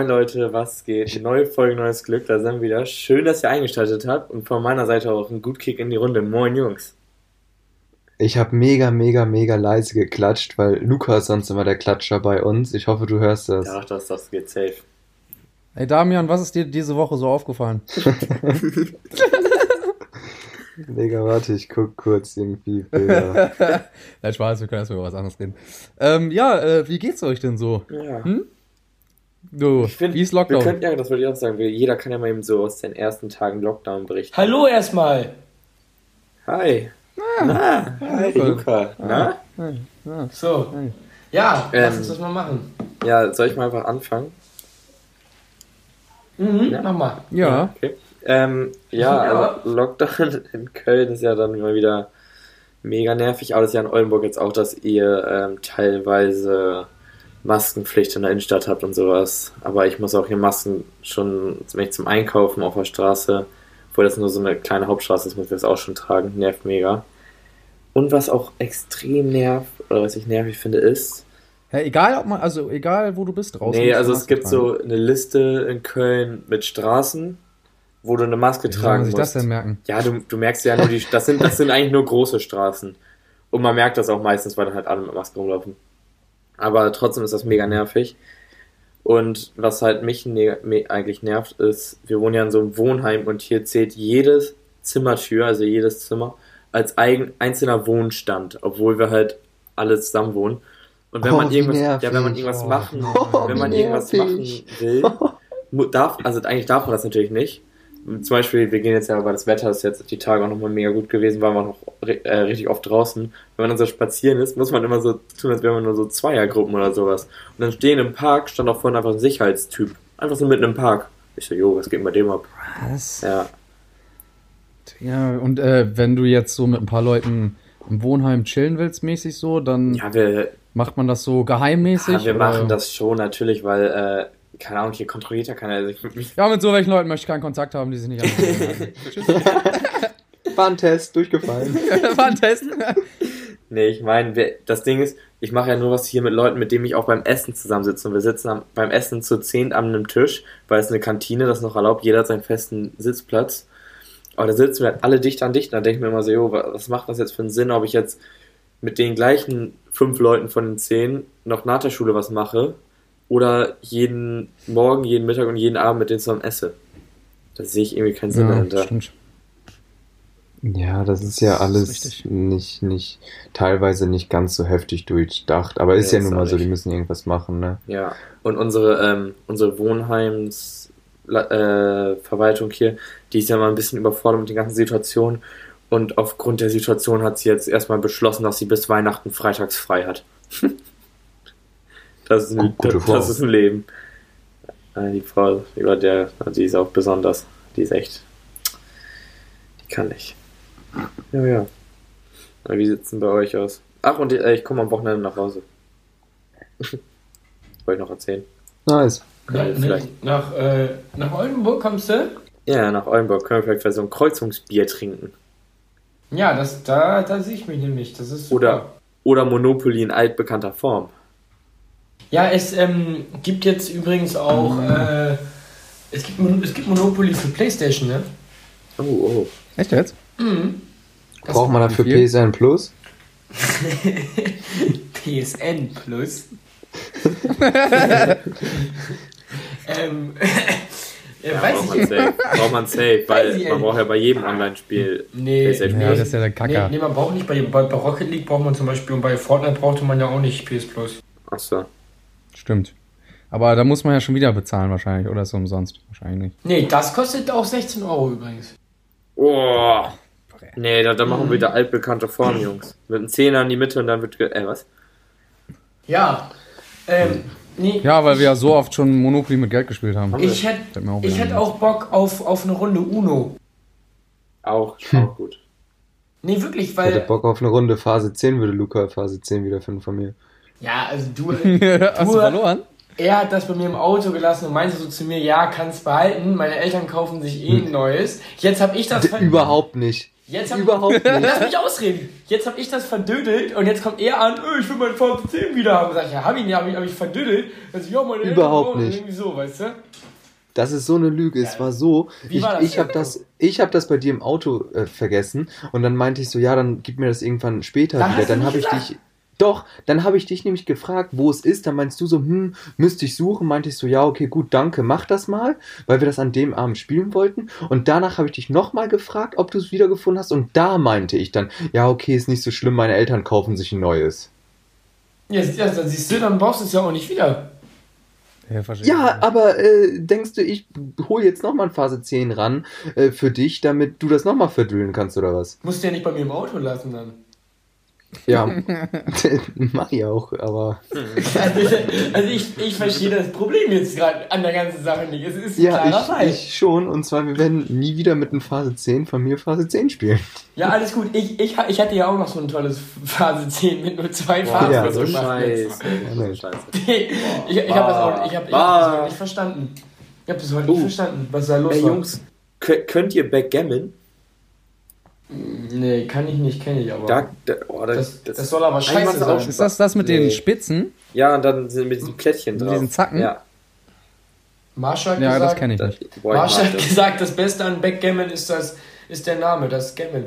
Moin Leute, was geht? Neue Folge, neues Glück, da sind wir wieder. Schön, dass ihr eingeschaltet habt und von meiner Seite auch ein gut Kick in die Runde. Moin Jungs. Ich habe mega, mega, mega leise geklatscht, weil Luca ist sonst immer der Klatscher bei uns. Ich hoffe, du hörst das. Ja, das, das geht safe. Hey Damian, was ist dir diese Woche so aufgefallen? Digga, warte, ich guck kurz irgendwie Bilder. Nein, Spaß, wir können erstmal über was anderes reden. Ähm, ja, äh, wie geht's euch denn so? Ja. Hm? Du, Ich find, wie ist Wir Lockdown? könnten, ja, das wollte ich auch sagen, wir- jeder kann ja mal eben so aus den ersten Tagen Lockdown berichten. Hallo erstmal. Hi. Na, hi Luca. Luca. Na? So. Hey. Ja, lass Ähm. uns das mal machen. Ja, soll ich mal einfach anfangen? Mhm, Ja. Mach mal. Ja, Okay. Ähm, ja, Ja. also Lockdown in Köln ist ja dann immer wieder mega nervig, aber das ist ja in Oldenburg jetzt auch, dass ihr ähm, teilweise Maskenpflicht in der Innenstadt habt und sowas. Aber ich muss auch hier Masken schon, wenn ich zum Einkaufen auf der Straße, obwohl das nur so eine kleine Hauptstraße ist, muss ich das auch schon tragen. Nervt mega. Und was auch extrem nervt, oder was ich nervig finde, ist, ja, egal ob man, also egal wo du bist draußen. Nee, also es gibt tragen. so eine Liste in Köln mit Straßen, wo du eine Maske Wie tragen man sich musst. das denn merken? Ja, du, du merkst ja nur die, das sind, das sind eigentlich nur große Straßen. Und man merkt das auch meistens, weil dann halt alle mit Maske rumlaufen. Aber trotzdem ist das mega nervig. Und was halt mich ne eigentlich nervt, ist, wir wohnen ja in so einem Wohnheim und hier zählt jedes Zimmertür, also jedes Zimmer, als eigen, einzelner Wohnstand, obwohl wir halt alle zusammen wohnen. Und wenn Oh, man irgendwas, ja, wenn man irgendwas machen, Oh, wenn man irgendwas machen will, darf, also eigentlich darf man das natürlich nicht. Zum Beispiel, wir gehen jetzt ja, weil das Wetter ist jetzt die Tage auch nochmal mega gut gewesen, waren wir noch äh, richtig oft draußen. Wenn man dann so spazieren ist, muss man immer so tun, als wäre man nur so Zweiergruppen oder sowas. Und dann stehen im Park, stand auch vorhin einfach ein Sicherheitstyp. Einfach so mitten im Park. Ich so, jo, was geht bei dem ab? Was? Ja. Ja, und äh, wenn du jetzt so mit ein paar Leuten im Wohnheim chillen willst, mäßig so, dann Ja, wir, macht man das so geheimmäßig? ja, wir oder- machen das schon natürlich, weil, äh, keine Ahnung, hier kontrolliert ja keiner. Also ich, ich, Ja, mit so welchen Leuten möchte ich keinen Kontakt haben, die sich nicht anmelden. Tschüss. War ein Test, durchgefallen. War ein Test. Nee, ich meine, das Ding ist, ich mache ja nur was hier mit Leuten, mit denen ich auch beim Essen zusammensitze. Und wir sitzen am, beim Essen zu zehn an einem Tisch, weil es eine Kantine, das noch erlaubt, jeder hat seinen festen Sitzplatz. Aber da sitzen wir halt alle dicht an dicht. Und da denke ich mir immer so, jo, wa- was macht das jetzt für einen Sinn, ob ich jetzt mit den gleichen fünf Leuten von den zehn noch nach der Schule was mache oder jeden Morgen, jeden Mittag und jeden Abend mit denen zusammen esse. Da sehe ich irgendwie keinen Sinn Ja, dahinter. stimmt. Ja, das ist ja ist alles richtig. nicht, nicht, teilweise nicht ganz so heftig durchdacht. Aber ist ja ist nun mal so, die müssen irgendwas machen, ne? Ja, und unsere, ähm, unsere Wohnheims äh, hier, die ist ja mal ein bisschen überfordert mit den ganzen Situationen. Und aufgrund der Situation hat sie jetzt erstmal beschlossen, dass sie bis Weihnachten freitags frei hat. das, ist ein, Gute das, ist ein Leben. Äh, die Frau, über der, die ist auch besonders. Die ist echt. Die kann nicht. Ja, ja. Aber Wie sieht's denn bei euch aus? Ach, und äh, ich komme am Wochenende nach Hause. Wollte ich noch erzählen. Nice. Ja, vielleicht. Nach, äh, nach Oldenburg kommst du? Ja, nach Oldenburg können wir vielleicht für so ein Kreuzungsbier trinken. Ja, das, da, da sehe ich mich nämlich. Das ist super. Oder, oder Monopoly in altbekannter Form. Ja, es ähm, gibt jetzt übrigens auch. Äh, es, gibt, Mon- es gibt Monopoly für Playstation, ne? Oh, oh. Echt jetzt? Mhm. Das- Braucht man dafür viel? PSN Plus? PSN Plus. ähm, äh, Ja, weiß braucht ich man safe. Braucht man safe, weil man braucht ja bei jedem Online-Spiel Nee, PlayStation Plus. das ist ja der Nee, Kacker. nee, man braucht nicht. Bei, bei, bei Rocket League braucht man zum Beispiel und bei Fortnite brauchte man ja auch nicht PS Plus. Achso. Stimmt. Aber da muss man ja schon wieder bezahlen wahrscheinlich. Oder ist es umsonst? Wahrscheinlich nicht. Nee, das kostet auch 16 Euro übrigens. Oh. Nee, da, da machen wir wieder altbekannte Form, Jungs. Mit einem Zehner in die Mitte und dann wird. Äh, was? Ja. Ähm, nee. Ja, weil wir ja so oft schon Monopoly mit Geld gespielt haben. Ich hätte auch ich ein. auch Bock auf, auf eine Runde Uno. Auch, auch gut. Nee, wirklich, Ich hätte weil. Bock auf eine Runde Phase 10, würde Luca Phase 10 wieder finden von mir. Ja, also du. Hast du Du- verloren? er hat das bei mir im Auto gelassen und meinte so zu mir, ja, kannst behalten. Meine Eltern kaufen sich eh ein neues. Jetzt habe ich das. ver- Überhaupt nicht. Jetzt hab, Überhaupt nicht. Lass mich ausreden. Jetzt habe ich das verdödelt und jetzt kommt er an, öh, ich will meinen VC wieder haben. Sag ich, ja, hab ich nicht, hab ich, hab ich verdödelt. Also, ja, meine Eltern Überhaupt brauchen nicht. Irgendwie so, weißt du? Das ist so eine Lüge. Es war so, Wie ich, war das ich habe das, ich habe das bei dir im Auto äh, vergessen und dann meinte ich so, ja, dann gib mir das irgendwann später Dann wieder. du Dann habe ich dich, doch, dann habe ich dich nämlich gefragt, wo es ist. Dann meinst du so, hm, müsste ich suchen. Meinte ich so, ja, okay, gut, danke, mach das mal, weil wir das an dem Abend spielen wollten. Und danach habe ich dich nochmal gefragt, ob du es wiedergefunden hast. Und da meinte ich dann, ja, okay, ist nicht so schlimm, meine Eltern kaufen sich ein neues. Ja, dann siehst du, dann brauchst du es ja auch nicht wieder. Ja. Ja, aber äh, denkst du, ich hole jetzt nochmal ein Phase 10 ran äh, für dich, damit du das nochmal verdüllen kannst oder was? Musst du ja nicht bei mir im Auto lassen dann. Ja, mach ich auch, aber Also, also ich, ich verstehe das Problem jetzt gerade an der ganzen Sache nicht. Es ist ein ja, klarer Fall. ich, ich schon. Und zwar, wir werden nie wieder mit einem Phase 10 von mir Phase 10 spielen. Ja, alles gut. Ich, ich, ich hatte ja auch noch so ein tolles Phase 10 mit nur zwei Phasen. ja, so gemacht. scheiße. Ja, So scheiße. ich ich habe das auch ich hab, ich hab das heute nicht verstanden. Ich habe das heute Oh. nicht verstanden, was da los war. Jungs, kö- könnt ihr Backgammon? Nee, kann ich nicht, kenne ich aber. Da, da, oh, da, das, das soll aber scheiße auch sein. Ist das das mit Nee. den Spitzen? Ja, und dann sind mit diesen Plättchen Mit drauf. diesen Zacken? Ja. Marshall hat Ja, das gesagt, kenne ich Das, nicht. boah, ich Marshall mag hat das. gesagt, das Beste an Backgammon ist, das, ist der Name, das Gammon.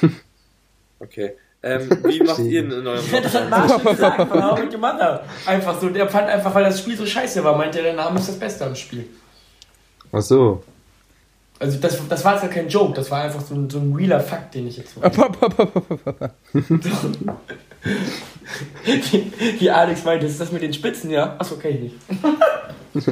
Okay. Ähm, wie macht ihr denn in eurem Das hat Marshall gesagt von How Your Mother. Einfach so, der fand einfach, weil das Spiel so scheiße war, meinte er, der Name ist das Beste am Spiel. Ach so. Also das, das war jetzt ja kein Joke, das war einfach so ein, so ein realer Fakt, den ich jetzt so. Wie, wie Alex meinte, ist das mit den Spitzen, ja? Achso, kenn ich nicht.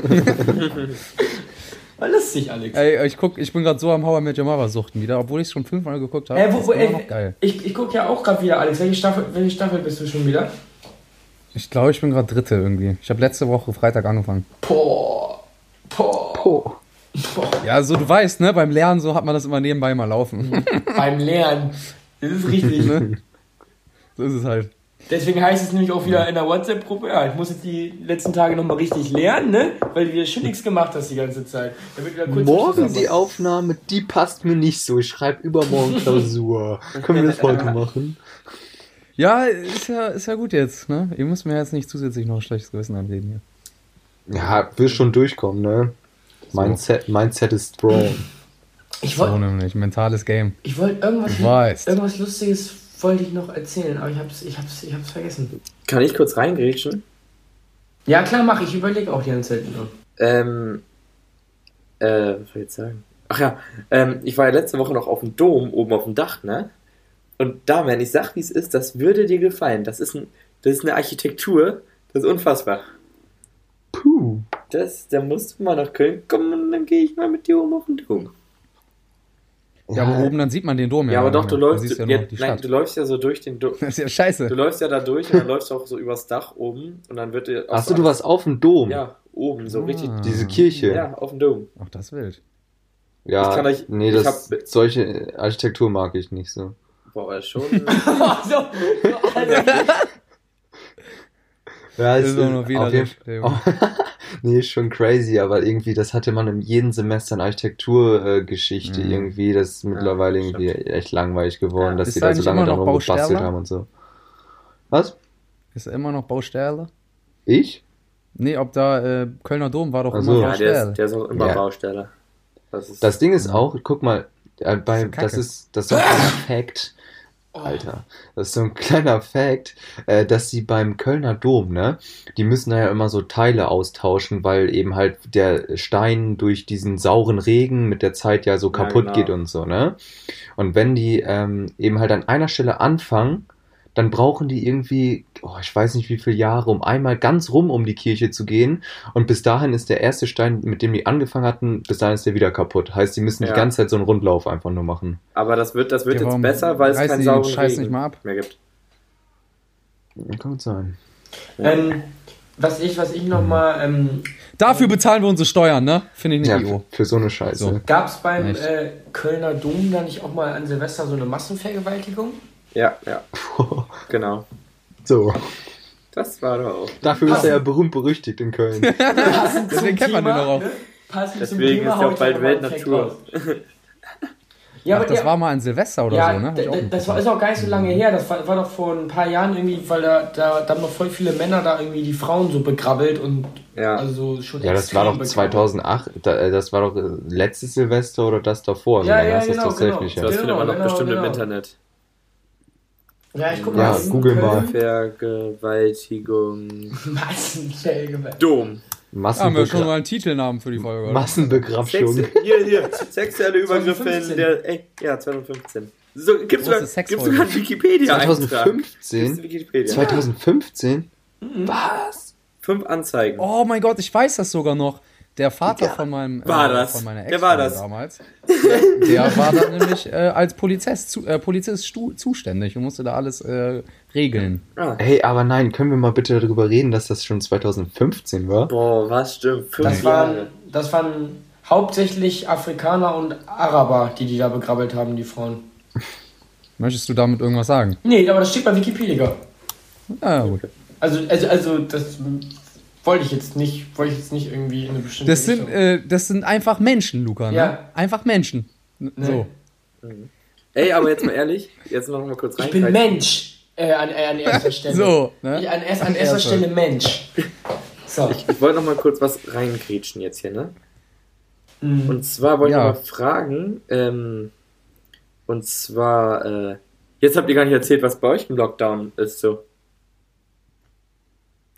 War lustig, Alex. Ey, ich guck, ich bin gerade so am Met Your Mother suchten wieder, obwohl ich es schon fünfmal geguckt habe. Ey, wo, ist wo, immer ey, noch geil. ich, ich guck ja auch gerade wieder, Alex. Welche Staffel, welche Staffel bist du schon wieder? Ich glaube, ich bin gerade Dritte irgendwie. Ich habe letzte Woche Freitag angefangen. Boah. Boah. Oh. Boah. Ja, so du weißt, ne, beim Lernen so hat man das immer nebenbei mal laufen. Beim Lernen. Das ist richtig. ne? So ist es halt. Deswegen heißt es nämlich auch wieder in der WhatsApp-Gruppe, ja, ich muss jetzt die letzten Tage nochmal richtig lernen, ne? Weil du wieder schon nichts gemacht hast die ganze Zeit. Damit wieder kurz Morgen die Aufnahme, die passt mir nicht so. Ich schreibe übermorgen Klausur. Können wir das heute machen? Ja, ist ja, ist ja gut jetzt, ne? Ihr müsst mir jetzt nicht zusätzlich noch ein schlechtes Gewissen anreden hier. Ja, wirst schon durchkommen, ne? Mindset, Mindset ist strong. Ich So wollte nämlich, mentales Game. ich wollt irgendwas, irgendwas Lustiges wollte ich noch erzählen, aber ich hab's, ich hab's, ich hab's vergessen. Kann ich kurz reingrätschen? Ja, klar, mach ich. überlege auch die ganze Zeit nur. Ähm, äh, was soll ich jetzt sagen? Ach ja, ähm, ich war ja letzte Woche noch auf dem Dom, oben auf dem Dach, ne? Und da, wenn ich sag, wie es ist, das würde dir gefallen. Das ist, ein, das ist eine Architektur, das ist unfassbar. Puh. Das, da musst du mal nach Köln kommen und dann gehe ich mal mit dir oben auf den Dom. Ja, aber oben dann sieht man den Dom Ja, aber doch, du läufst, ja ja, nein, du läufst ja so durch den Dom. Das ist ja Du scheiße. läufst ja da durch und dann läufst du auch so übers Dach oben und dann wird dir. Achso, so du warst auf dem Dom. Ja, oben, so Ah. richtig. Diese Kirche. Ja, auf dem Dom. Ach, das ist wild. Ja, Ich kann euch- nee, ich das, hab- solche Architektur mag ich nicht so. Boah, schon. so, Alter. Ja, Das ist auch noch auf jeden widerlich. Fall. nee, ist schon crazy, aber irgendwie, das hatte man in jedem Semester in Architekturgeschichte äh, Geschichte Mhm. irgendwie. Das ist mittlerweile stimmt. irgendwie echt langweilig geworden, Ja. dass Ist die da da so lange dran noch rumgebastelt Baustelle? haben und so. Was? Ist er immer noch Baustelle? Ich? Nee, ob da, äh, Kölner Dom war doch Ach so. immer ja, der Baustelle. ist, der ist auch immer Ja. Baustelle. Das ist. Das Ding ist auch, guck mal, äh, bei. Das ist das ist, das ist so ein kleiner Fact, Alter, das ist so ein kleiner Fact, äh, dass sie beim Kölner Dom, ne, die müssen da ja immer so Teile austauschen, weil eben halt der Stein durch diesen sauren Regen mit der Zeit ja so Ja, kaputt genau. geht und so, ne? Und wenn die ähm, eben halt an einer Stelle anfangen, dann brauchen die irgendwie, oh, ich weiß nicht wie viele Jahre, um einmal ganz rum um die Kirche zu gehen. Und bis dahin ist der erste Stein, mit dem die angefangen hatten, bis dahin ist der wieder kaputt. Heißt, die müssen Ja. die ganze Zeit so einen Rundlauf einfach nur machen. aber das wird, das wird Ja, jetzt besser, weil es keinen sauren Scheiß Regen nicht mal ab? mehr gibt. Kann gut sein. ähm, was ich, was ich nochmal, ähm, Dafür bezahlen wir unsere Steuern, ne? Finde ich nicht Ja, IO. für so eine Scheiße. So. gab es beim äh, Kölner Dom da nicht auch mal an Silvester so eine Massenvergewaltigung? Ja, ja, genau. So. Das war doch auch. Dafür ist er ja berühmt berüchtigt in Köln. Passend Deswegen kennt man den doch auch. Ne? Passend zum Deswegen Thema ist ja auch bald mal Weltnatur. Ja, Ach, aber das ja, war mal ein Silvester oder ja, so, ne? Das war, ist auch gar nicht so lange her. Das war, war doch vor ein paar Jahren irgendwie, weil da, da, da haben noch voll viele Männer da irgendwie die Frauen so begrabbelt und Ja. also schon Ja, das war doch extrem 2008, da, äh, das war doch äh, letztes Silvester oder das davor. Ja, lange ja, das genau, genau. nicht Das her. Genau, findet man doch genau, bestimmt genau. im Internet. Ja, ich guck Ja, mal. google mal. Vergewaltigung. Massenschläge. Dom. Da haben wir schon mal einen Titelnamen für die Folge, oder? Massenbegrabschung. Sex, hier, hier. Sexuelle Übergriffe 2015. in der. Ey, ja, 2015. So, gibt's sogar, gibt's sogar einen Wikipedia-Eintrag. 2015? Wikipedia. 2015? Was? Fünf Anzeigen. Oh mein Gott, ich weiß das sogar noch. Der Vater von meinem War das? von meiner Der Ex war das. damals. Der war dann nämlich äh, als Polizist, zu, äh, Polizist stu, zuständig und musste da alles äh, regeln. Ah. Hey, aber nein, können wir mal bitte darüber reden, dass das schon 2015 war? Boah, was stimmt? Fünf Das Jahre. waren, das waren hauptsächlich Afrikaner und Araber, die die da begrabbelt haben, die Frauen. Möchtest du damit irgendwas sagen? Nee, aber das steht bei Wikipedia. Ja, gut. Also, also, also das wollte ich jetzt nicht, wollte ich jetzt nicht irgendwie in eine bestimmte Das sind, Richtung. äh, das sind einfach Menschen, Luca. Ne? Ja. Einfach Menschen. N- So. Ey, aber jetzt mal ehrlich, jetzt noch mal kurz rein. ich bin Mensch äh, an, äh, an erster Stelle. So, ne? Ich, an, erst, an erster Erster. Stelle Mensch. So. Ich wollte noch mal kurz was reingrätschen jetzt hier, ne? Mhm. Und zwar wollte Ja. ich mal fragen, ähm, und zwar, äh, jetzt habt ihr gar nicht erzählt, was bei euch im Lockdown ist so.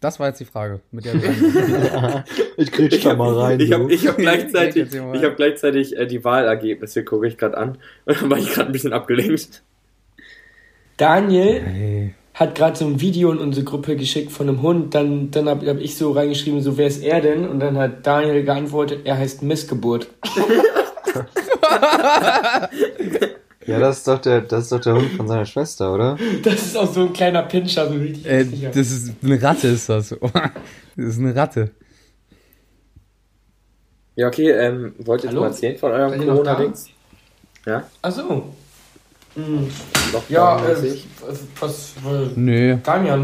Das war jetzt die Frage, mit der du ich krieg da mal rein. Ich habe hab gleichzeitig, ich hab gleichzeitig äh, die Wahlergebnisse, gucke ich gerade an. Und dann war ich gerade ein bisschen abgelenkt. Daniel Hey. hat gerade so ein Video in unsere Gruppe geschickt von einem Hund. Dann, dann habe hab ich so reingeschrieben, so wer ist er denn? Und dann hat Daniel geantwortet, er heißt Missgeburt. Ja, das ist, doch der, das ist doch der Hund von seiner Schwester, oder? Das ist auch so ein kleiner Pinscher, so richtig. Äh, das ist eine Ratte, ist das. Das ist eine Ratte. Ja, okay, ähm, wollt ihr Hallo? mal erzählen von eurem ihr Corona-Dings? Ja? Ach so. Hm. Lockdown Ja, äh, was, was, was Nö. Damian,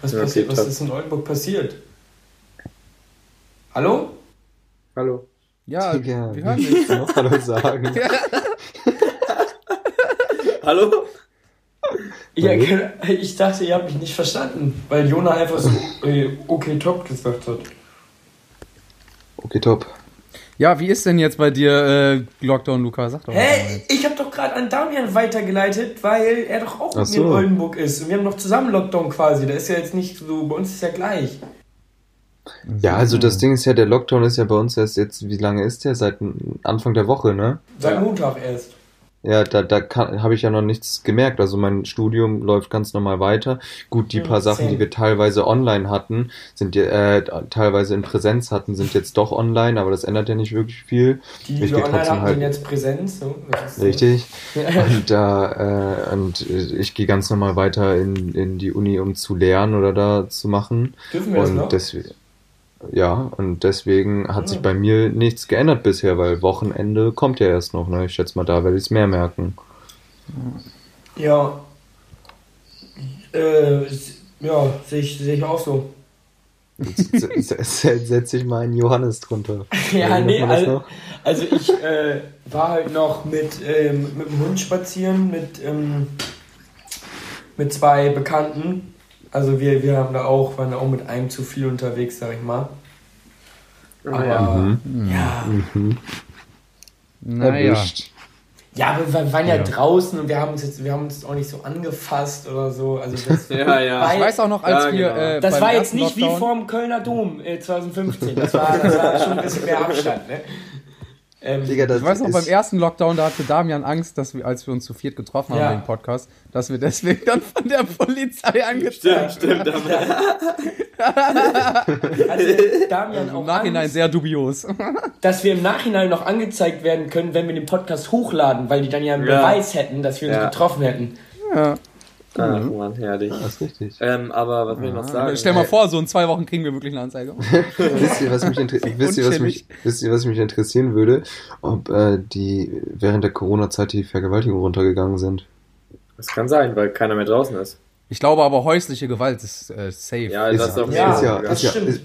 was, Ja, okay, passiert, was ist in Oldenburg passiert? Hallo? Hallo. Ja, Digga, wir hören noch Hallo sagen? Hallo? Ja, Hallo? ich dachte, ihr habt mich nicht verstanden, weil Jona einfach so äh, okay top gesagt hat. Okay, top. Ja, wie ist denn jetzt bei dir äh, Lockdown, Luca? Sag doch mal. Hä? Ich habe doch gerade an Damian weitergeleitet, weil er doch auch mir in so. Oldenburg ist. Und wir haben noch zusammen Lockdown quasi. Da ist ja jetzt nicht so, bei uns ist ja gleich. Ja, also das Ding ist ja, der Lockdown ist ja bei uns erst jetzt, wie lange ist der? Seit Anfang der Woche, ne? Seit. Montag erst. Ja, da, da habe ich ja noch nichts gemerkt. Also mein Studium läuft ganz normal weiter. Gut, die Hm, paar Sachen, die wir teilweise online hatten, sind äh, teilweise in Präsenz hatten, sind jetzt doch online, aber das ändert ja nicht wirklich viel. Die, die Ich wir online hatten, halt- sind jetzt Präsenz. So. Richtig. Und da, äh, und äh, ich gehe ganz normal weiter in, in die Uni, um zu lernen oder da zu machen. Dürfen wir das noch? Ja, und deswegen hat sich bei mir nichts geändert bisher, weil Wochenende kommt ja erst noch, ne? Ich schätze mal, da werde ich es mehr merken. Ja. Äh, ja, sehe ich, seh ich auch so. Setz setz ich mal einen Johannes drunter. Ja, nee, also, also ich äh, war halt noch mit, ähm, mit dem Hund spazieren, mit, ähm, mit zwei Bekannten. Also wir, wir haben da auch, waren da auch mit einem zu viel unterwegs, sag ich mal. Aber Mhm. ja, Mhm. Naja. Ja, aber wir waren ja, Ja. draußen und wir haben uns jetzt, wir haben uns auch nicht so angefasst oder so. Also das, Ja, ja. Ich weiß auch noch, als Ja, wir. genau. Äh, das war jetzt nicht wie Lockdown- vorm Kölner Dom äh, 2015. Das war, das war schon ein bisschen mehr Abstand, ne? Ähm, Digga, das Ich weiß noch, beim ersten Lockdown, da hatte Damian Angst, dass wir, als wir uns zu viert getroffen haben Ja. wegen Podcast, dass wir deswegen dann von der Polizei angezeigt Stimmt, stimmt. also Damian Im auch Nachhinein Angst, sehr dubios. dass wir im Nachhinein noch angezeigt werden können, wenn wir den Podcast hochladen, weil die dann ja einen Ja. Beweis hätten, dass wir uns Ja. getroffen hätten. ja. Ach, Mann, herrlich. das ist richtig. Ähm, aber was will ich noch sagen? Stell mal vor, so in zwei Wochen kriegen wir wirklich eine Anzeige. wisst ihr, was mich, wisst, ihr, was mich, wisst ihr, was mich interessieren würde? Ob äh, die während der Corona-Zeit die Vergewaltigungen runtergegangen sind. Das kann sein, weil keiner mehr draußen ist. Ich glaube aber, häusliche Gewalt ist äh, safe. Ja, Ist, das ist auf Ja, ist ja, ist ja, stimmt. ist,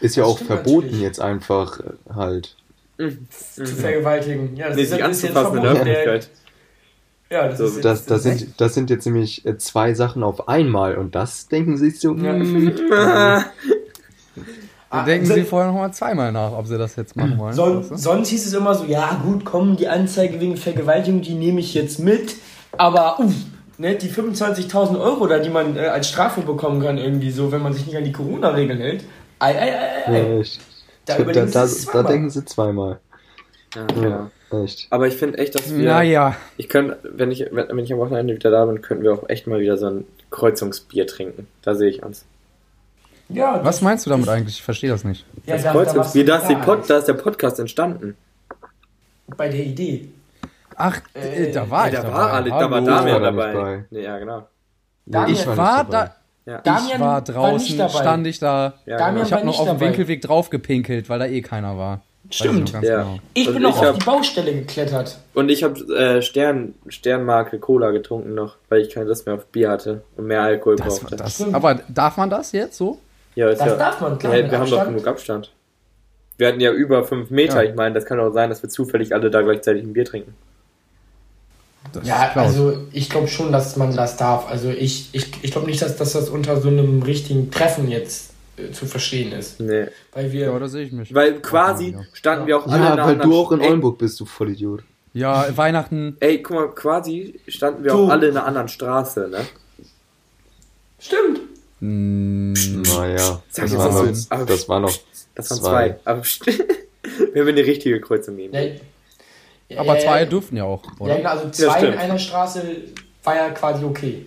ist ja auch verboten natürlich. jetzt einfach äh, halt. zu vergewaltigen. Ja, das Nee, ist, sich das ist jetzt anzufassen in. Der, Öffentlichkeit. Ja, das So, ist Das, das, sind, das sind jetzt nämlich äh, zwei Sachen auf einmal und das denken sie sich so, Ja. Da Ah, denken so- sie vorher noch mal zweimal nach, ob sie das jetzt machen wollen. Son sonst hieß es immer so, ja gut, komm, die Anzeige wegen Vergewaltigung, die nehme ich jetzt mit. Aber uff, ne, die 25.000 Euro da, die man äh, als Strafe bekommen kann, irgendwie so, wenn man sich nicht an die Corona-Regeln hält. Ei, ei, ei, ei. ja, echt. Da Da, überlegen da, da denken sie zweimal. Ja, Ja, echt. Aber ich finde echt, dass wir. Naja, Ich könnte, wenn ich, wenn, wenn ich am Wochenende wieder da bin, könnten wir auch echt mal wieder so ein Kreuzungsbier trinken. Da sehe ich uns. Ja, was meinst du damit eigentlich? Ich verstehe das nicht. Ja, das da- da Kreuzungsbier, du da ist, die da. Pod, da ist der Podcast entstanden. Bei der Idee. Ach, Äh, äh, da war Nee, ich da dabei. war, alle, da war war Damian da dabei. bei. Nee, ja, genau. Damian Ich war war da. Ja, ich Damian war war draußen, dabei. stand ich da. ja, Damian genau. Ich habe war noch nicht auf dem. Winkelweg drauf gepinkelt, weil da eh keiner war. Ich Stimmt. ganz Ja. genau. Ich bin noch ich auf hab- die Baustelle geklettert. Und ich habe äh, Stern, Sternmarke Cola getrunken noch, weil ich keine Lust mehr auf Bier hatte und mehr Alkohol Das, brauchte. das, aber darf man das jetzt so? ja, Das ja, darf man, klar. ja, wir haben doch Abstand. genug Abstand. Wir hatten ja über fünf Meter. Ja. Ich meine, das kann auch sein, dass wir zufällig alle da gleichzeitig ein Bier trinken. Das Ja, also ich glaube schon, dass man das darf. Also ich, ich, ich glaube nicht, dass, dass das unter so einem richtigen Treffen jetzt zu verstehen ist. Nee. Weil wir. Ja, da sehe ich mich. Weil quasi Ja. standen wir auch alle in Ja, einer weil anderen du auch in Oldenburg bist, du Vollidiot. Ja, Weihnachten. Ey, guck mal, quasi standen wir Du. auch alle in einer anderen Straße, ne? Stimmt. Mh, Naja, Sag das jetzt war, das noch, das war noch Das waren Zwei. zwei. Aber wenn wir eine richtige Kreuzung nehmen. Ja, ja, aber ja, zwei ja, dürften ja auch, Ja, oder? genau, also Ja, zwei in einer Straße war ja quasi okay.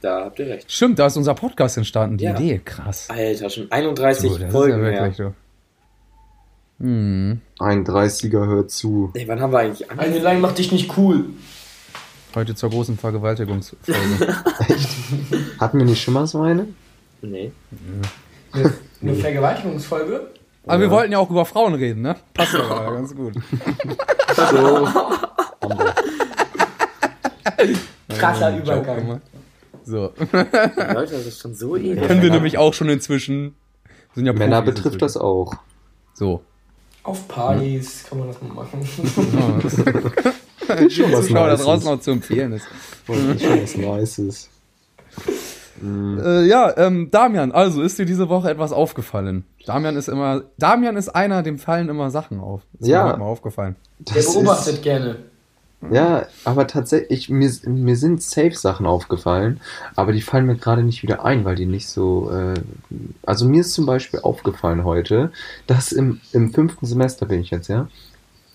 Da habt ihr recht. Stimmt, da ist unser Podcast entstanden, die Ja. Idee. Krass. Alter, schon 31 Du, das ist Folgen ja mehr. wirklich so. Hm. ein 30er hört zu. Ey, wann haben wir eigentlich Eine angefangen? Line macht dich nicht cool. Heute zur großen Vergewaltigungsfolge. Hatten wir nicht schon mal so eine? Nee. Eine, eine Vergewaltigungsfolge? Aber wir wollten ja auch über Frauen reden, ne? Passt ja gerade ganz gut. So. Krasser Übergang. So. Leute, das ist schon so ähnlich. Können wir nämlich auch schon inzwischen. Sind ja Männer Profis betrifft das inzwischen. auch. So. Auf Partys kann man das mal machen. Ja. schon was Zuschauer da Nices. draußen auch zu empfehlen ist. Ist schon was Nices. Mhm. Äh, ja, ähm, Damian, also ist dir diese Woche etwas aufgefallen? Damian ist immer, Damian ist einer, dem fallen immer Sachen auf. Ist Ja. mir mal aufgefallen. Der Das beobachtet ist- gerne. Ja, aber tatsächlich, mir, mir sind Safe-Sachen aufgefallen, aber die fallen mir gerade nicht wieder ein, weil die nicht so. Äh, also mir ist zum Beispiel aufgefallen heute, dass im, im fünften Semester bin ich jetzt, ja,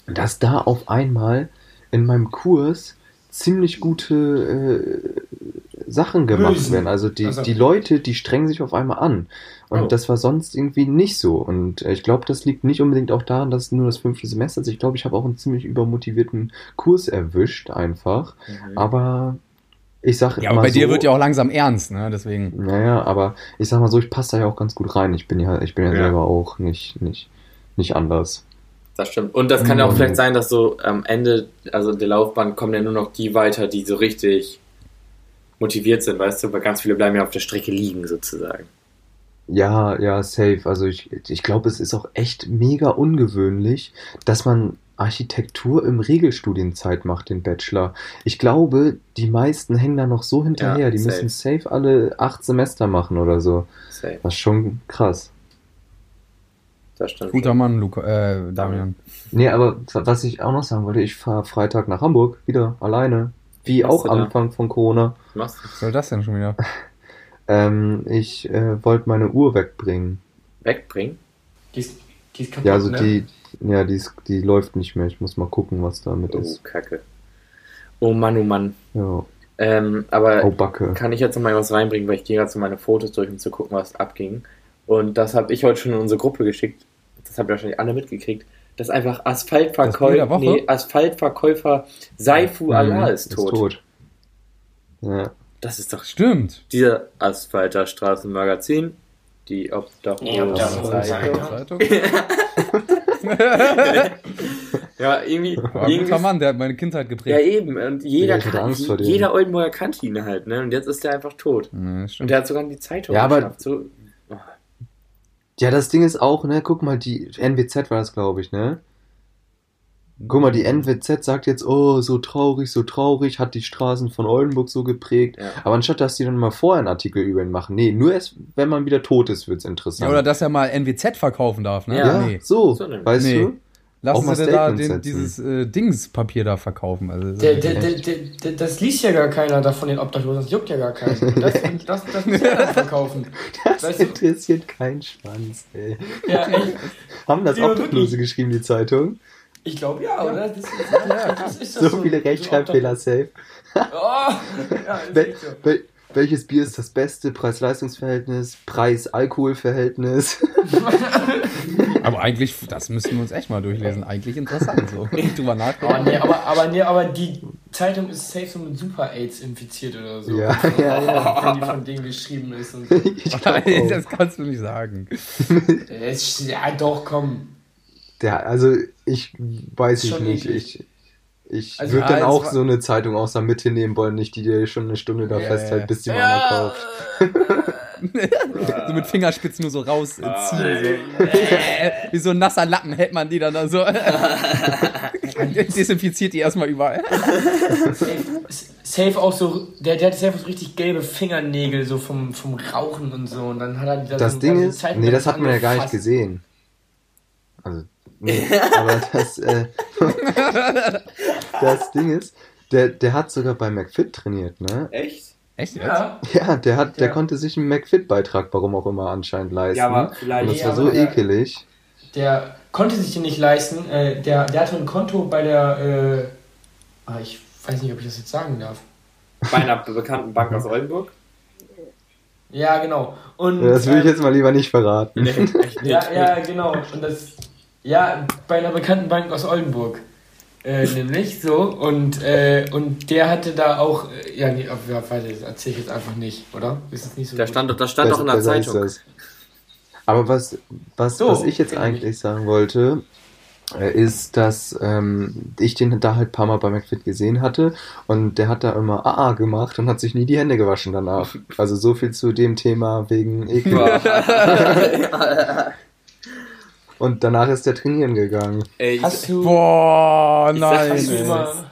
dass da auf einmal in meinem Kurs ziemlich gute äh, Sachen gemacht Lösen. werden. Also die, Also- die Leute, die strengen sich auf einmal an. Und Oh. das war sonst irgendwie nicht so. Und äh, ich glaube, das liegt nicht unbedingt auch daran, dass es nur das fünfte Semester ist. Ich glaube, ich habe auch einen ziemlich übermotivierten Kurs erwischt, einfach. Mhm. Aber ich sag Ja, aber mal bei dir so, wird ja auch langsam ernst, ne? Deswegen. Naja, aber ich sag mal so, ich passe da ja auch ganz gut rein. Ich bin ja, ich bin ja, Ja. selber auch nicht, nicht, nicht anders. Das stimmt. Und das kann ja auch Mhm. vielleicht sein, dass so am Ende, also der Laufbahn kommen ja nur noch die weiter, die so richtig motiviert sind, weißt du, weil ganz viele bleiben ja auf der Strecke liegen sozusagen. Ja, ja, safe. Also ich, ich glaube, es ist auch echt mega ungewöhnlich, dass man Architektur im Regelstudienzeit macht, den Bachelor. Ich glaube, die meisten hängen da noch so hinterher. Ja, die safe. müssen safe alle acht Semester machen oder so. Safe. Das ist schon krass. Das stimmt. Guter Mann, Luca, äh, Damian. Nee, aber was ich auch noch sagen wollte, ich fahre Freitag nach Hamburg wieder alleine. Wie Was auch? Anfang von Corona. Du? Was soll das denn schon wieder? Ähm, ich äh, wollte meine Uhr wegbringen. Wegbringen? Die ist, die ist kaputt, Ja, also ne? die, ja, die, ist, die läuft nicht mehr. Ich muss mal gucken, was damit Oh, ist. Kacke. Oh Mann, oh Mann. Ja. Ähm, aber Oh, Backe. kann ich jetzt noch mal was reinbringen, weil ich gehe gerade so meine Fotos durch, um zu gucken, was abging. Und das habe ich heute schon in unsere Gruppe geschickt. Das habt ihr wahrscheinlich alle mitgekriegt. Dass einfach Asphaltverkäufer, nee, Asphaltverkäufer Saifu Allah Mhm, ist tot. Ist tot. Ja. Das ist doch Stimmt. dieser Asphalter Straßenmagazin. Die Obdachlosen Die Obdachlosen Zeitung. Zeitung. Ja, irgendwie. War ein irgendwie guter Mann, der hat meine Kindheit ja, geprägt. eben. Und jeder, kann, Angst dem. jeder Oldenburger kannte ihn halt, ne? Und jetzt ist er einfach tot. Das Und der hat sogar in die Zeitung Ja, aber- geschafft. So, ja, das Ding ist auch, ne, guck mal, die NWZ war das, glaube ich, ne? Guck mal, die NWZ sagt jetzt, oh, so traurig, so traurig, hat die Straßen von Oldenburg so geprägt. Ja. Aber anstatt, dass die dann mal vorher einen Artikel über ihn machen, nee, nur erst, wenn man wieder tot ist, wird's Ja, interessant. oder dass er mal NWZ verkaufen darf, ne? Ja. ja, Nee. so, So weißt Nee. du? Lassen mal Sie da den, dieses äh, Dingspapier da verkaufen. Also, Der, der, der, der, der, das liest ja gar keiner da von den Obdachlosen, das juckt ja gar keinen. Das, das, das muss ja verkaufen. Das Weißt du- interessiert keinen Schwanz, ey. Ja, echt. Haben das Ja, Obdachlose geschrieben, die Zeitung? Ich glaube ja, oder? Das ist, das ist das So viele Rechtschreibfehler safe. Oh, ja, ist Wel so. wel welches Bier ist das beste Preis-Leistungs-Verhältnis? Preis-Alkohol-Verhältnis? aber eigentlich, das müssten wir uns echt mal durchlesen. Eigentlich interessant so. Drüber Oh, nee, aber, aber, nee, aber die Zeitung ist safe so mit Super-Aids infiziert oder so. Ja, ja, ja. Wenn die von denen geschrieben ist. Und so. Ich glaub auch. das kannst du nicht sagen. Es- ja, doch, komm. Der, also ich weiß ich nicht. Ich, ich Also, würde ja, dann auch so eine Zeitung aus der Mitte nehmen wollen, nicht die dir schon eine Stunde da Ja, festhält, ja. bis die mal einer kauft. so mit Fingerspitzen nur so rausziehen. so. Äh, Wie so ein nasser Lappen hält man die dann da so. Desinfiziert die erstmal überall. Safe, safe auch so, der, der hat safe so richtig gelbe Fingernägel, so vom, vom Rauchen und so. Und dann hat er da Das so, Ding so ist, Zeitung nee, das hat man ja gar nicht gesehen. Also, aber das, äh, das Ding ist, der, der hat sogar bei McFit trainiert, ne? Echt? Echt jetzt? Ja, Ja, der hat, der Ja. konnte sich einen McFit-Beitrag, warum auch immer, anscheinend leisten. Ja, aber Und vielleicht. das Nee, war so der- ekelig. der konnte sich den nicht leisten. Äh, der, der hatte ein Konto bei der, äh, ah, ich weiß nicht, ob ich das jetzt sagen darf. Bei einer bekannten Bank aus Oldenburg? Ja, genau. Und, Ja, das will ich ähm, jetzt mal lieber nicht verraten. Nee, echt nicht. Ja, ja, genau. Und das, ja, bei einer bekannten Bank aus Oldenburg. Äh, nämlich so. Und, äh, und der hatte da auch, äh, ja, nee, ja, weiter, das erzähle ich jetzt einfach nicht, oder? Ist das nicht so Da stand, doch- das stand doch in der Zeitung. das. Aber was, was, So, was ich jetzt eigentlich sagen wollte, äh, ist, dass ähm, ich den da halt ein paar Mal bei McFit gesehen hatte und der hat da immer AA gemacht und hat sich nie die Hände gewaschen danach. Also so viel zu dem Thema wegen Ekel. Und danach ist der trainieren gegangen. Ey, Hast ich, du, Boah, Ich nein. ey. immer,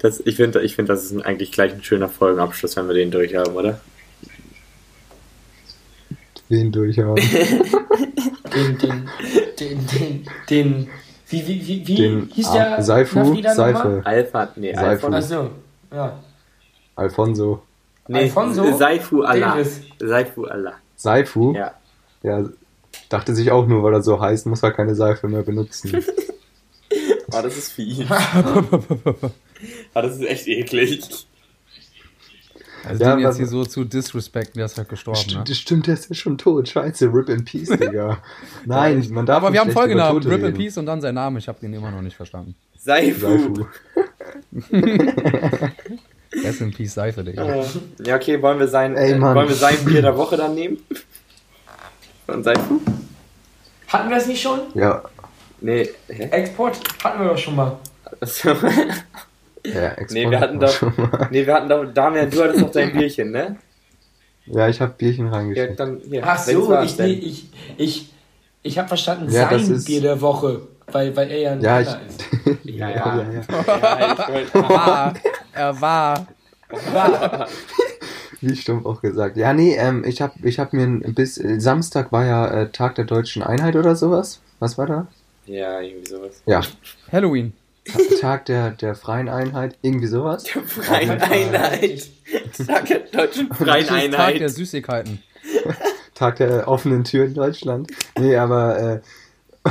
das, ich finde, ich find, das ist ein, eigentlich gleich ein schöner Folgenabschluss, wenn wir den durchhaben, oder? Wen durchhauen. den, den, den, den, den, wie, wie, wie, wie Den hieß ah, der? Seifu? Seife, Alpha, nee, Seifu. Achso, ja. Alfonso. Nee, Alfonso Seifu Allah. Davis. Seifu Allah. Seifu? Ja. Ja, dachte sich auch nur, weil er so heißt, muss er keine Seife mehr benutzen. Oh, das ist fies. oh, das ist echt eklig. Also Ja, den jetzt hier so zu disrespekten, der ist halt gestorben, ne? St stimmt, der ist ja schon tot. Scheiße, Rip in Peace, Digga. Nein, man darf Aber nicht wir haben Folgenamen, Rip in reden. Peace und dann sein Name. Ich habe den immer noch nicht verstanden. Seifu. Seifu. Rest in Peace Seife, Digga. Äh, Ja, okay, wollen wir sein, Ey, äh, wollen wir sein Bier der Woche dann nehmen? Von Seifu? Hatten wir das nicht schon? Ja, Nee, hä? Export hatten wir doch schon mal. Achso. ja, Export Nee, wir hatten doch, schon mal. nee, wir hatten doch, Damian, du hattest doch dein Bierchen, ne? Ja, ich hab Bierchen Ja, reingeschickt. dann, hier. Ach so, ich, nee, ich, ich, ich habe verstanden, Ja, das sein ist- Bier der Woche, weil, weil er ja ein Ja, ich, ist. Ja, ja. ja, ja. ja, ich wollte, War, er war. Wie stumpf auch gesagt. Ja, nee, ähm, ich hab, ich hab mir ein- bis äh, Samstag war ja äh, Tag der deutschen Einheit oder sowas. Was war da? ja, irgendwie sowas. Ja, Halloween. Ta- Tag der, der freien Einheit, irgendwie sowas. Freien Einheit. Tag der deutschen Freien ist Tag der Einheit. Süßigkeiten. Tag der offenen Tür in Deutschland. Nee, aber äh,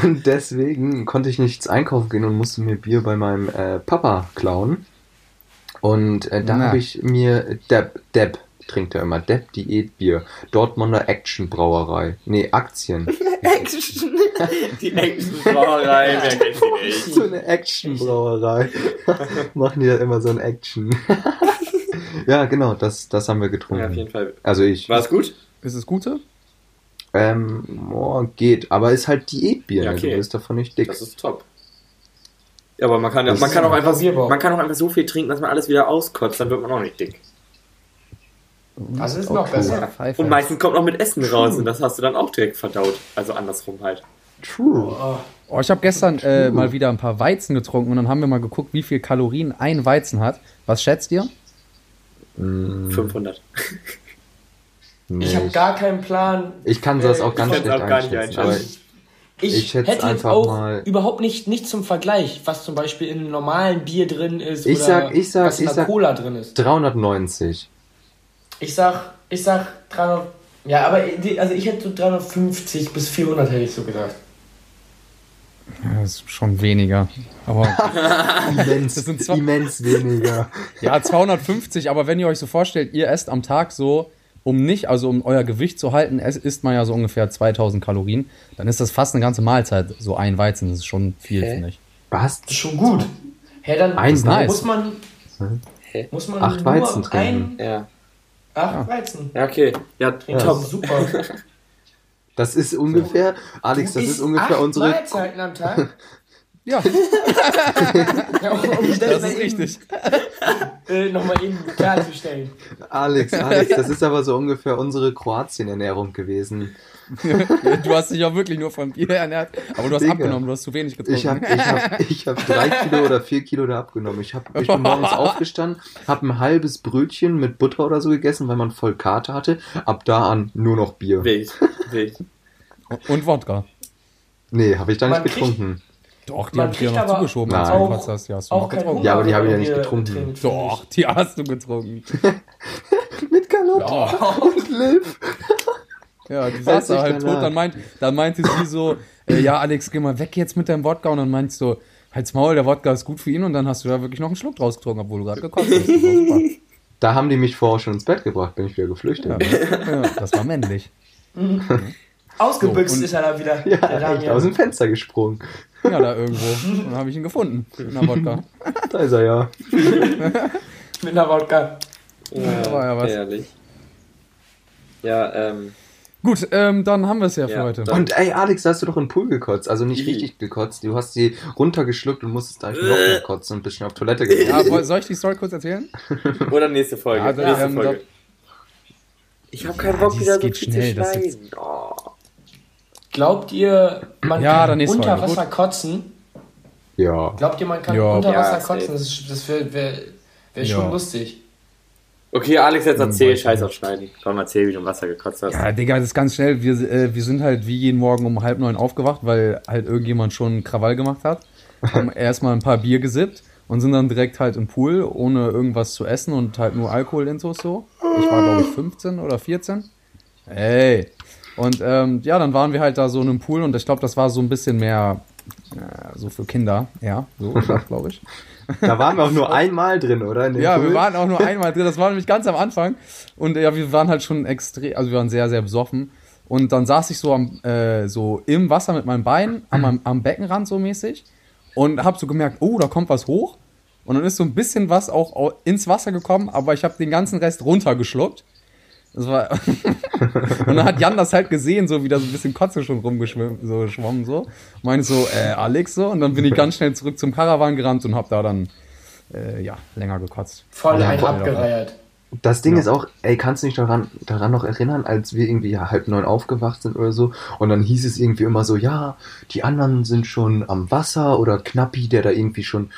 und deswegen konnte ich nichts einkaufen gehen und musste mir Bier bei meinem äh, Papa klauen. Und äh, da habe ich mir Depp, Depp trinkt er immer, Depp Diätbier, Dortmunder Action Brauerei. Nee, Aktien. Action. Die Action-Brauerei, wer kennt die nicht? so eine Action Brauerei. Machen die da immer so ein Action. ja, genau, das, das haben wir Ja, auf getrunken. jeden Fall. Also ich. War es gut? Ist es gute? Ähm, oh, geht, aber ist halt Diätbier, Ja, ne? okay. du bist davon nicht dick. Das ist top. Ja, aber man kann, ja, Das man kann auch ein einfach, man kann auch einfach so viel trinken, dass man alles wieder auskotzt, dann wird man auch nicht dick. Das ist noch Okay. besser. Und meistens kommt noch mit Essen raus und das hast du dann auch direkt verdaut. Also andersrum halt. True. Oh, Oh, ich habe gestern äh, mal wieder ein paar Weizen getrunken und dann haben wir mal geguckt, wie viel Kalorien ein Weizen hat. Was schätzt ihr? Mm, 500. nee, ich habe gar keinen Plan. ich kann das auch Äh, ganz schlecht auch gar nicht einschätzen. einschätzen. Ich, Ich schätze hätte jetzt einfach auch mal- überhaupt nicht, nicht zum Vergleich, was zum Beispiel in einem normalen Bier drin ist Ich oder sag- ich sag- was in ich der sag- Cola drin ist. 390. Ich sag, ich sag 300, ja, aber die- also ich hätte so 350 bis 400 hätte ich so gedacht. Ja, das ist schon weniger. Aber Immens, Das sind zwei- immens weniger. ja, 250. Aber wenn ihr euch so vorstellt, ihr esst am Tag so, um nicht, also um euer Gewicht zu halten, es- isst man ja so ungefähr 2000 Kalorien. Dann ist das fast eine ganze Mahlzeit, so ein Weizen. Das ist schon viel, finde ich. Was? Das ist schon gut. Hä, dann Ein ist nice. muss man, muss man Acht nur Weizen trinken. ein, Ja. Acht Weizen. Ja, okay. Ja, trinken. top. Super. Das ist ungefähr, Alex, das Du ist isst ungefähr acht unsere. Mahlzeiten am Tag. Ja, Ja, um um das mal ist eben, richtig. Äh, Nochmal eben klarzustellen. Alex, Alex, das ist aber so ungefähr unsere Kroatien-Ernährung gewesen. Du hast dich ja wirklich nur von Bier ernährt, aber du hast Digga. abgenommen, du hast zu wenig getrunken. Ich habe ich hab, ich hab drei Kilo oder vier Kilo da abgenommen. Ich, hab, ich bin morgens aufgestanden, habe ein halbes Brötchen mit Butter oder so gegessen, weil man voll Karte hatte. Ab da an nur noch Bier. Wild. Wild. Und Wodka. Nee, habe ich da nicht Man kriegt- getrunken. Doch, die habe ich dir noch zugeschoben, als du Nein. gekotzt hast. Die hast du Auch noch getrunken. Ja, aber die habe ich ja nicht getrunken. Doch, die hast du getrunken. Mit Kalotte Ja. und Liv. Ja, die saß da halt tot, dann, meint, dann meinte sie so, äh, ja, Alex, geh mal weg jetzt mit deinem Wodka. Und dann meinst du, halt's Maul, der Wodka ist gut für ihn. Und dann hast du da wirklich noch einen Schluck draus getrunken, obwohl du gerade gekotzt hast. Da haben die mich vorher schon ins Bett gebracht, bin ich wieder Ja, geflüchtet. ja, das war männlich. Ausgebüxt So, ist er da wieder. Ja, der echt aus dem Fenster gesprungen. Ja, da irgendwo. Dann habe ich ihn gefunden. In der Wodka. Da ist er ja. Mit einer Wodka. Ja, war ja was. Herrlich. Ja, ähm. Gut, ähm, dann haben wir es ja für Ja, heute. dann- Und ey, Alex, da hast du doch einen Pool gekotzt. Also nicht richtig gekotzt. Du hast sie runtergeschluckt und musstest eigentlich noch mehr kotzen und bist schon auf Toilette gegangen. Ja, soll ich die Story kurz erzählen? Oder nächste Folge. Ja, dann, nächste ähm, Folge. Ich habe keinen Ja, Bock, wieder so geht viel zu schneiden. Oh. Glaubt ihr, man Ja, kann unter. Wasser kotzen? Ja. Glaubt ihr, man kann Ja. unter Ja, Wasser safe. kotzen? Das, ist- das wäre wär, wär Ja. schon lustig. Okay, Alex, jetzt erzähl, scheiß nicht. auf Schneiden. Komm, erzähl, wie du im Wasser gekotzt hast. Ja, Digga, das ist ganz schnell. Wir, äh, wir sind halt wie jeden Morgen um halb neun aufgewacht, weil halt irgendjemand schon Krawall gemacht hat. Haben erstmal ein paar Bier gesippt und sind dann direkt halt im Pool, ohne irgendwas zu essen und halt nur Alkoholintos so. Ich war, glaube ich, 15 oder 14. Ey. Und ähm, ja, dann waren wir halt da so in einem Pool und ich glaube, das war so ein bisschen mehr äh, so für Kinder. Ja, so glaube ich. Da waren wir auch nur einmal drin, oder? Ja, Pool? wir waren auch nur einmal drin. Das war nämlich ganz am Anfang. Und ja, wir waren halt schon extrem, also wir waren sehr, sehr besoffen. Und dann saß ich so am, äh, so im Wasser mit meinem Bein am, am, Beckenrand so mäßig und hab so gemerkt, oh, da kommt was hoch. Und dann ist so ein bisschen was auch au- ins Wasser gekommen, aber ich habe den ganzen Rest runtergeschluckt. Das war und dann hat Jan das halt gesehen, so wie da so ein bisschen Kotze schon rumgeschwommen, so schwamm so. Meinte so, äh, Alex so. Und dann bin ich ganz schnell zurück zum Karawan gerannt und hab da dann, äh, ja, länger gekotzt. Voll ein abgereiert. Das Ding Ja. ist auch, ey, kannst du dich daran, daran noch erinnern, als wir irgendwie ja, halb neun aufgewacht sind oder so und dann hieß es irgendwie immer so, ja, die anderen sind schon am Wasser oder Knappi, der da irgendwie schon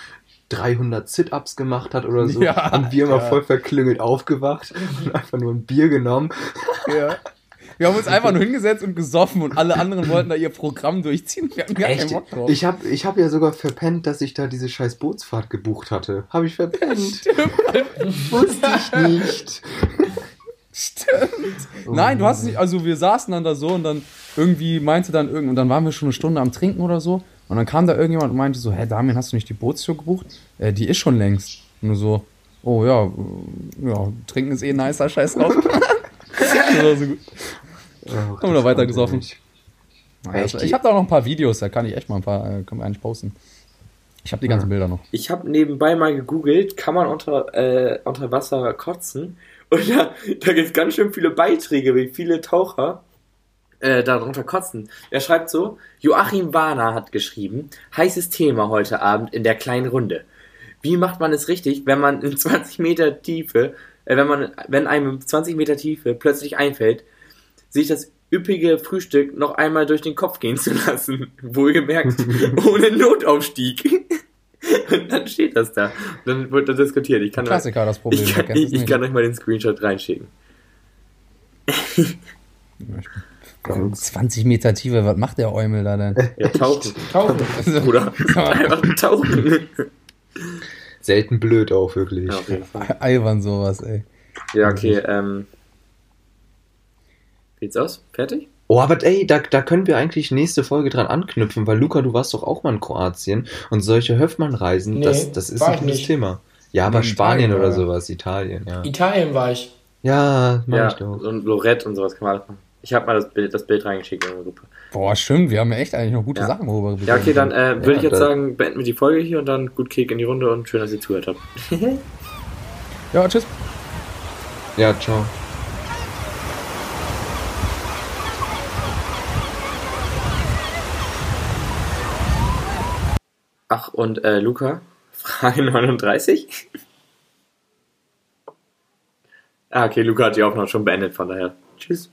300 Sit-Ups gemacht hat oder so Ja, und wir immer ja. voll verklüngelt aufgewacht und einfach nur ein Bier genommen. Ja. Wir haben uns einfach nur hingesetzt und gesoffen und alle anderen wollten da ihr Programm durchziehen. Wir hatten gar keinen Echt? Bock drauf. Ich habe ich hab ja sogar verpennt, dass ich da diese scheiß Bootsfahrt gebucht hatte. Habe ich verpennt. Wusste ich nicht. Stimmt. Nein, du hast es nicht, also wir saßen dann da so und dann irgendwie meinte dann irgend und dann waren wir schon eine Stunde am Trinken oder so und dann kam da irgendjemand und meinte so, hä, Damian, hast du nicht die Bootstour gebucht? Äh, die ist schon längst. Und nur so, oh ja, äh, ja, trinken ist eh nicer, scheiß drauf. das war so gut. Oh, Haben wir noch weiter gesoffen. Echt? ich habe da noch ein paar Videos, da kann ich echt mal ein paar, äh, können wir eigentlich posten. Ich habe die ganzen Bilder noch. Ich habe nebenbei mal gegoogelt, kann man unter, äh, unter Wasser kotzen? Und da, da gibt es ganz schön viele Beiträge, wie viele Taucher äh, darunter kotzen. Er schreibt so, Joachim Warner hat geschrieben, heißes Thema heute Abend in der kleinen Runde. Wie macht man es richtig, wenn man in 20 Meter Tiefe, äh, wenn man, wenn einem in 20 Meter Tiefe plötzlich einfällt, sich das üppige Frühstück noch einmal durch den Kopf gehen zu lassen. Wohlgemerkt, ohne Notaufstieg. Und dann steht das da. Und dann wird das diskutiert. Ich kann, Klassiker, das Problem. ich kann, ich, ich kann euch mal den Screenshot reinschicken. 20 Meter Tiefe, was macht der Eumel da denn? Ja, tauchen. Tauchen. Bruder. Einfach tauchen. Selten blöd auch, wirklich. Ja, auf jeden Fall. Albern sowas, ey. Ja, okay, ähm. Sieht's aus? Fertig? Oh, aber ey, da, da können wir eigentlich nächste Folge dran anknüpfen, weil Luca, du warst doch auch mal in Kroatien und solche Höfmann-Reisen, Nee, das, das ist ein gutes nicht. Thema. Ja, aber Nee, Spanien Italien, oder oder? sowas, Italien, ja. Italien war ich. Ja, mach ja, ich doch. und Lorette und sowas kann man alles machen. Ich habe mal das Bild, das Bild reingeschickt in die Gruppe. Boah, stimmt, wir haben ja echt eigentlich noch gute Ja. Sachen, worüber wir Ja, okay, dann äh, würde Ja, ich jetzt sagen, beenden wir die Folge hier und dann gut Kick in die Runde und schön, dass ihr zugehört habt. Ja, tschüss. Ja, ciao. Ach, und äh, Luca, Frage 39? ah, okay, Luca hat die Aufnahme schon beendet, von daher. Tschüss.